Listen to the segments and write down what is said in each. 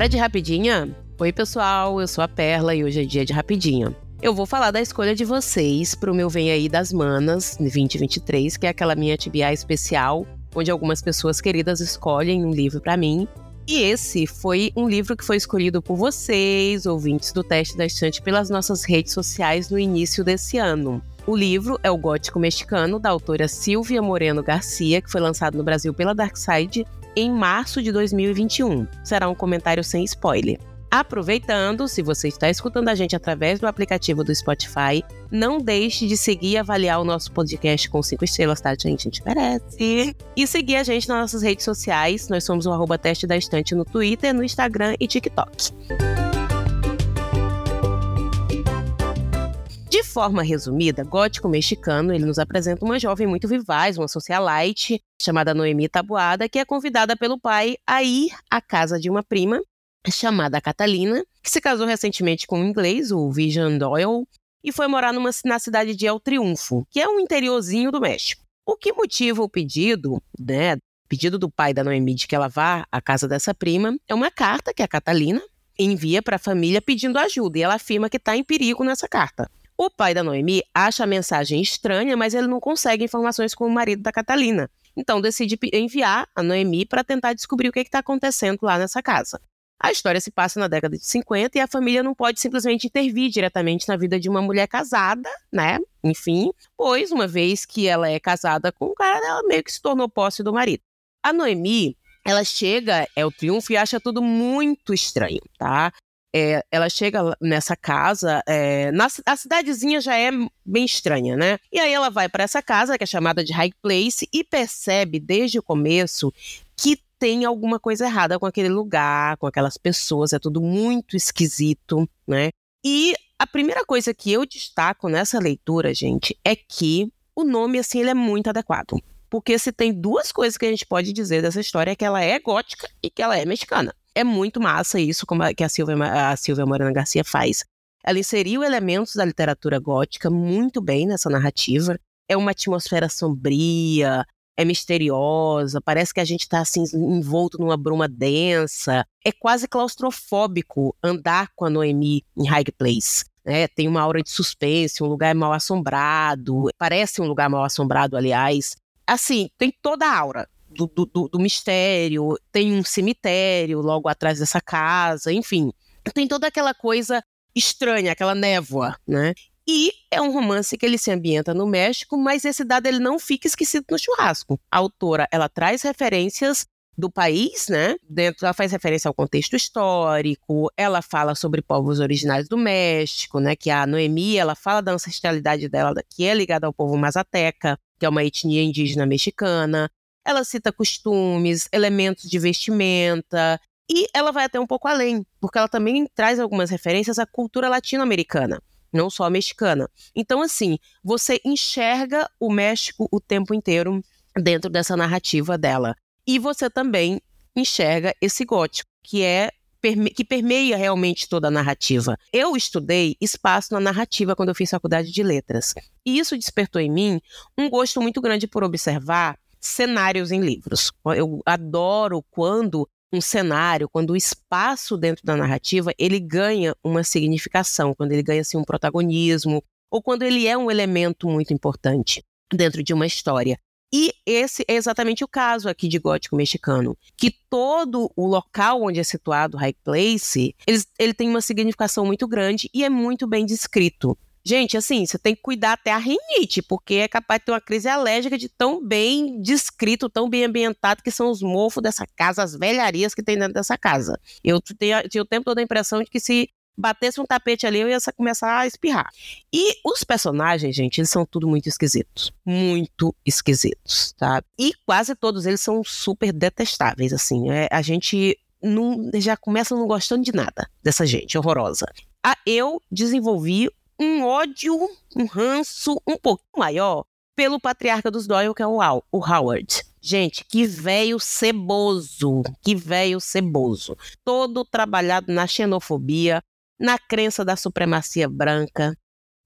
Bora de rapidinha? Oi, pessoal, eu sou a Perla e hoje é dia de rapidinha. Eu vou falar da escolha de vocês para o meu Vem Aí das Manas 2023, que é aquela minha TBA especial, onde algumas pessoas queridas escolhem um livro para mim. E esse foi um livro que foi escolhido por vocês, ouvintes do Teste da Estante, pelas nossas redes sociais no início desse ano. O livro é O Gótico Mexicano, da autora Silvia Moreno Garcia, que foi lançado no Brasil pela Darkside em março de 2021. Será um comentário sem spoiler. Aproveitando, se você está escutando a gente através do aplicativo do Spotify, não deixe de seguir e avaliar o nosso podcast com cinco estrelas, tá, gente? A gente merece. E seguir a gente nas nossas redes sociais. Nós somos o arroba teste da estante no Twitter, no Instagram e TikTok. Forma resumida, Gótico Mexicano, ele nos apresenta uma jovem muito vivaz, uma socialite, chamada Noemi Tabuada, que é convidada pelo pai a ir à casa de uma prima, chamada Catalina, que se casou recentemente com um inglês, o Vision Doyle, e foi morar numa, na cidade de El Triunfo, que é um interiorzinho do México. O que motiva o pedido, né, pedido do pai da Noemi de que ela vá à casa dessa prima, é uma carta que a Catalina envia para a família pedindo ajuda, e ela afirma que está em perigo nessa carta. O pai da Noemi acha a mensagem estranha, mas ele não consegue informações com o marido da Catalina. Então decide enviar a Noemi para tentar descobrir o que está acontecendo lá nessa casa. A história se passa na década de 50 e a família não pode simplesmente intervir diretamente na vida de uma mulher casada, né? Enfim, pois uma vez que ela é casada com o cara, ela meio que se tornou posse do marido. A Noemi, ela chega, é o triunfo e acha tudo muito estranho, tá? É, ela chega nessa casa, é, na, a cidadezinha já é bem estranha, né? E aí ela vai para essa casa, que é chamada de High Place, e percebe desde o começo que tem alguma coisa errada com aquele lugar, com aquelas pessoas, é tudo muito esquisito, né? E a primeira coisa que eu destaco nessa leitura, gente, é que o nome, assim, ele é muito adequado. Porque se tem duas coisas que a gente pode dizer dessa história é que ela é gótica e que ela é mexicana é muito massa isso como a, que a Silvia, a Silvia Morena Garcia faz. Ela inseriu elementos da literatura gótica muito bem nessa narrativa. É uma atmosfera sombria, é misteriosa, parece que a gente está assim envolto numa bruma densa. É quase claustrofóbico andar com a Noemi em High Place. É, tem uma aura de suspense, um lugar mal assombrado, parece um lugar mal assombrado, aliás. Assim, tem toda a aura do, do, do mistério, tem um cemitério logo atrás dessa casa, enfim. Tem toda aquela coisa estranha, aquela névoa, né? E é um romance que ele se ambienta no México, mas esse dado ele não fica esquecido no churrasco. A autora, ela traz referências do país, né? Dentro, ela faz referência ao contexto histórico, ela fala sobre povos originários do México, né? Que a Noemi, ela fala da ancestralidade dela, que é ligada ao povo mazateca, que é uma etnia indígena mexicana. Ela cita costumes, elementos de vestimenta, e ela vai até um pouco além, porque ela também traz algumas referências à cultura latino-americana, não só mexicana. Então, assim, você enxerga o México o tempo inteiro dentro dessa narrativa dela. E você também enxerga esse gótico, que é que permeia realmente toda a narrativa. Eu estudei espaço na narrativa quando eu fiz faculdade de letras. E isso despertou em mim um gosto muito grande por observar cenários em livros. Eu adoro quando um cenário, quando o espaço dentro da narrativa, ele ganha uma significação, quando ele ganha assim, um protagonismo, ou quando ele é um elemento muito importante dentro de uma história. E esse é exatamente o caso aqui de Gótico Mexicano, que todo o local onde é situado High Place, ele, ele tem uma significação muito grande e é muito bem descrito. Gente, assim, você tem que cuidar até a rinite, porque é capaz de ter uma crise alérgica de tão bem descrito, tão bem ambientado que são os mofos dessa casa, as velharias que tem dentro dessa casa. Eu tinha, tinha o tempo todo a impressão de que se batesse um tapete ali, eu ia começar a espirrar. E os personagens, gente, eles são tudo muito esquisitos. Muito esquisitos, tá? E quase todos eles são super detestáveis, assim. É, a gente não, já começa não gostando de nada dessa gente horrorosa. Ah, eu desenvolvi um ódio, um ranço um pouco maior pelo patriarca dos Doyle, que é o, o Howard. Gente, que velho ceboso, que velho ceboso. Todo trabalhado na xenofobia, na crença da supremacia branca,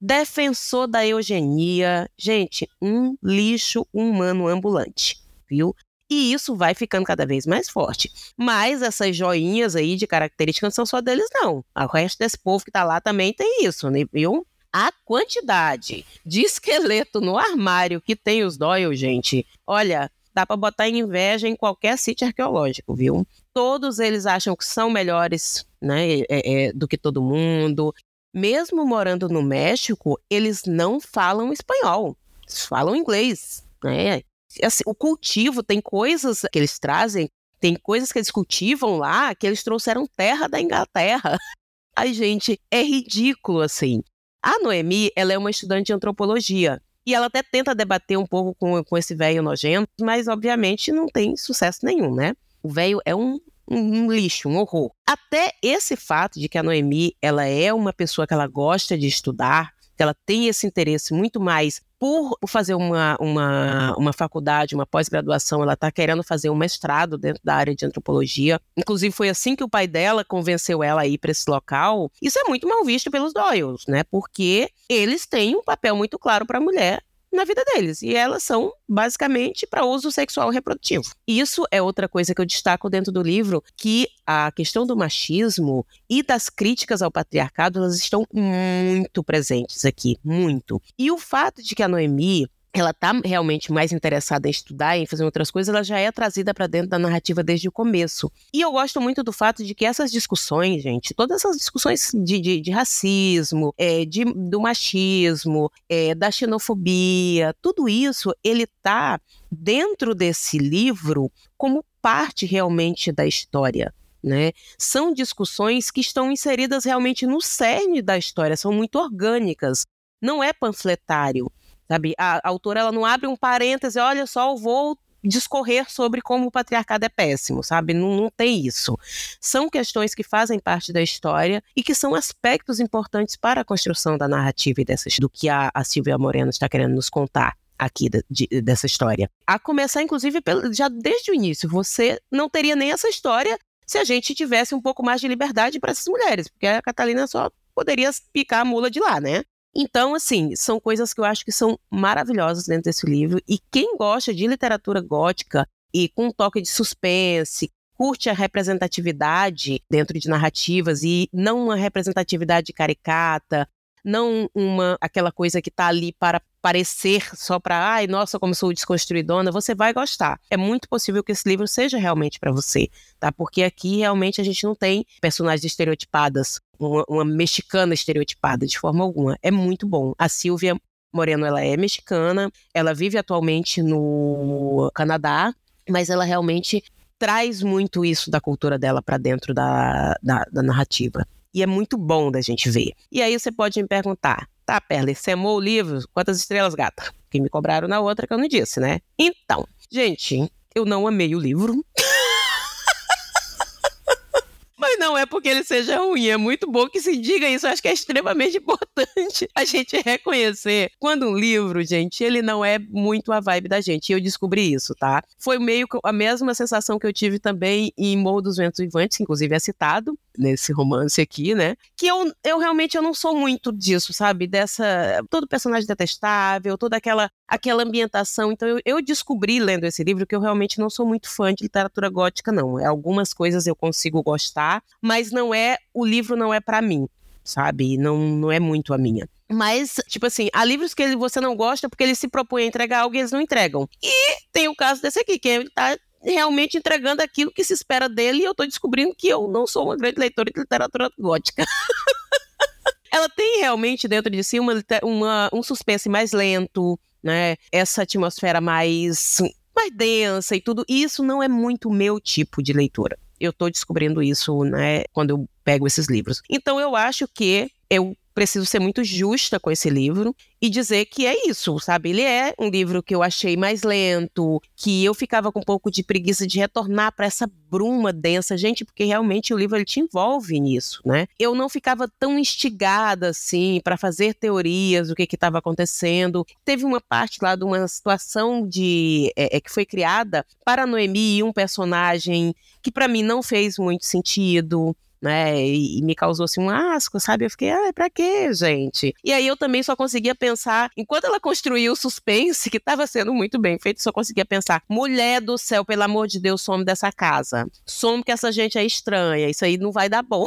defensor da eugenia. Gente, um lixo humano ambulante, viu? E isso vai ficando cada vez mais forte. Mas essas joinhas aí de características não são só deles, não. O resto desse povo que tá lá também tem isso, né? viu? A quantidade de esqueleto no armário que tem os Doyle, gente, olha, dá para botar inveja em qualquer sítio arqueológico, viu? Todos eles acham que são melhores né, é, é, do que todo mundo. Mesmo morando no México, eles não falam espanhol, eles falam inglês. Né? Assim, o cultivo tem coisas que eles trazem, tem coisas que eles cultivam lá que eles trouxeram terra da Inglaterra. Ai, gente, é ridículo assim. A Noemi, ela é uma estudante de antropologia. E ela até tenta debater um pouco com, com esse velho nojento, mas obviamente não tem sucesso nenhum, né? O velho é um, um, um, lixo, um horror. Até esse fato de que a Noemi, ela é uma pessoa que ela gosta de estudar, que ela tem esse interesse muito mais por fazer uma, uma, uma faculdade, uma pós-graduação, ela está querendo fazer um mestrado dentro da área de antropologia. Inclusive, foi assim que o pai dela convenceu ela a ir para esse local. Isso é muito mal visto pelos Doyles, né? Porque eles têm um papel muito claro para a mulher na vida deles. E elas são basicamente para uso sexual reprodutivo. Isso é outra coisa que eu destaco dentro do livro, que a questão do machismo e das críticas ao patriarcado, elas estão muito presentes aqui, muito. E o fato de que a Noemi ela está realmente mais interessada em estudar, em fazer outras coisas, ela já é trazida para dentro da narrativa desde o começo. E eu gosto muito do fato de que essas discussões, gente, todas essas discussões de, de, de racismo, é, de, do machismo, é, da xenofobia, tudo isso, ele está dentro desse livro como parte realmente da história. Né? São discussões que estão inseridas realmente no cerne da história, são muito orgânicas, não é panfletário. Sabe? A, a autora ela não abre um parêntese, olha só, eu vou discorrer sobre como o patriarcado é péssimo, sabe? Não, não, tem isso. São questões que fazem parte da história e que são aspectos importantes para a construção da narrativa e dessas, do que a, a Silvia Moreno está querendo nos contar aqui de, de, dessa história. A começar, inclusive, pelo, já desde o início, você não teria nem essa história se a gente tivesse um pouco mais de liberdade para essas mulheres, porque a Catalina só poderia picar a mula de lá, né? Então, assim, são coisas que eu acho que são maravilhosas dentro desse livro. E quem gosta de literatura gótica e com um toque de suspense, curte a representatividade dentro de narrativas e não uma representatividade caricata, não uma aquela coisa que está ali para parecer só para, ai, nossa, como sou desconstruidona, você vai gostar. É muito possível que esse livro seja realmente para você, tá? Porque aqui realmente a gente não tem personagens estereotipadas, uma, uma mexicana estereotipada de forma alguma. É muito bom. A Silvia Moreno, ela é mexicana, ela vive atualmente no Canadá, mas ela realmente traz muito isso da cultura dela para dentro da, da, da narrativa. E é muito bom da gente ver. E aí você pode me perguntar, tá, Perla, você amou o livro? Quantas estrelas, gata? Que me cobraram na outra que eu não disse, né? Então, gente, eu não amei o livro. Mas não é porque ele seja ruim, é muito bom que se diga isso. Acho que é extremamente importante a gente reconhecer quando um livro, gente, ele não é muito a vibe da gente. Eu descobri isso, tá? Foi meio a mesma sensação que eu tive também em Morro dos Ventos Vivantes, que inclusive é citado nesse romance aqui, né? Que eu, eu realmente eu não sou muito disso, sabe? Dessa todo personagem detestável, toda aquela aquela ambientação. Então eu, eu descobri lendo esse livro que eu realmente não sou muito fã de literatura gótica não. Algumas coisas eu consigo gostar, mas não é o livro não é para mim, sabe? Não não é muito a minha. Mas, tipo assim, há livros que você não gosta porque ele se propõe a entregar algo e eles não entregam. E tem o caso desse aqui, que ele tá realmente entregando aquilo que se espera dele e eu estou descobrindo que eu não sou uma grande leitora de literatura gótica. Ela tem realmente dentro de si uma, uma, um suspense mais lento, né? Essa atmosfera mais, mais densa e tudo. E isso não é muito meu tipo de leitura. Eu estou descobrindo isso, né, quando eu pego esses livros. Então eu acho que eu preciso ser muito justa com esse livro e dizer que é isso, sabe? Ele é um livro que eu achei mais lento, que eu ficava com um pouco de preguiça de retornar para essa bruma densa, gente, porque realmente o livro ele te envolve nisso, né? Eu não ficava tão instigada assim para fazer teorias do que estava acontecendo. Teve uma parte lá de uma situação de é, é, que foi criada para Noemi um personagem que para mim não fez muito sentido né? E, e, me causou assim um asco, sabe? Eu fiquei, ah, pra quê, gente? E aí eu também só conseguia pensar, enquanto ela construiu o suspense, que estava sendo muito bem feito, só conseguia pensar, mulher do céu, pelo amor de Deus, some dessa casa. Some que essa gente é estranha, isso aí não vai dar bom.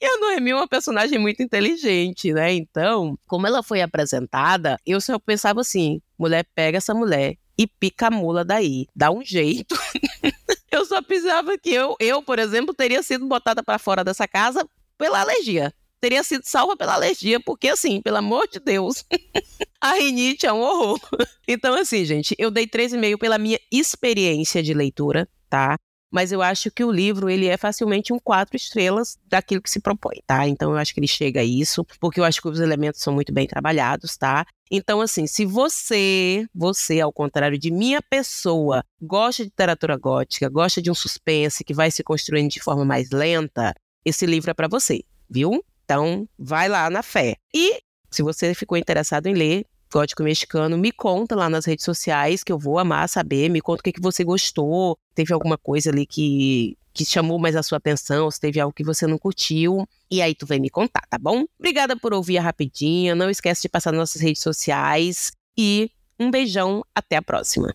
E a Noemi é uma personagem muito inteligente, né? Então, como ela foi apresentada, eu só pensava assim: mulher, pega essa mulher e pica a mula daí, dá um jeito. eu só pensava que eu, eu, por exemplo, teria sido botada para fora dessa casa pela alergia. Teria sido salva pela alergia, porque assim, pelo amor de Deus, a rinite é um horror. Então, assim, gente, eu dei 3,5 pela minha experiência de leitura, tá? Mas eu acho que o livro ele é facilmente um quatro estrelas daquilo que se propõe, tá? Então eu acho que ele chega a isso, porque eu acho que os elementos são muito bem trabalhados, tá? Então, assim, se você, você, ao contrário de minha pessoa, gosta de literatura gótica, gosta de um suspense que vai se construindo de forma mais lenta, esse livro é para você, viu? Então, vai lá na fé. E se você ficou interessado em ler, Gótico Mexicano, me conta lá nas redes sociais, que eu vou amar saber, me conta o que, que você gostou, teve alguma coisa ali que, que chamou mais a sua atenção, se teve algo que você não curtiu, e aí tu vem me contar, tá bom? Obrigada por ouvir a rapidinha, não esquece de passar nas nossas redes sociais, e um beijão, até a próxima.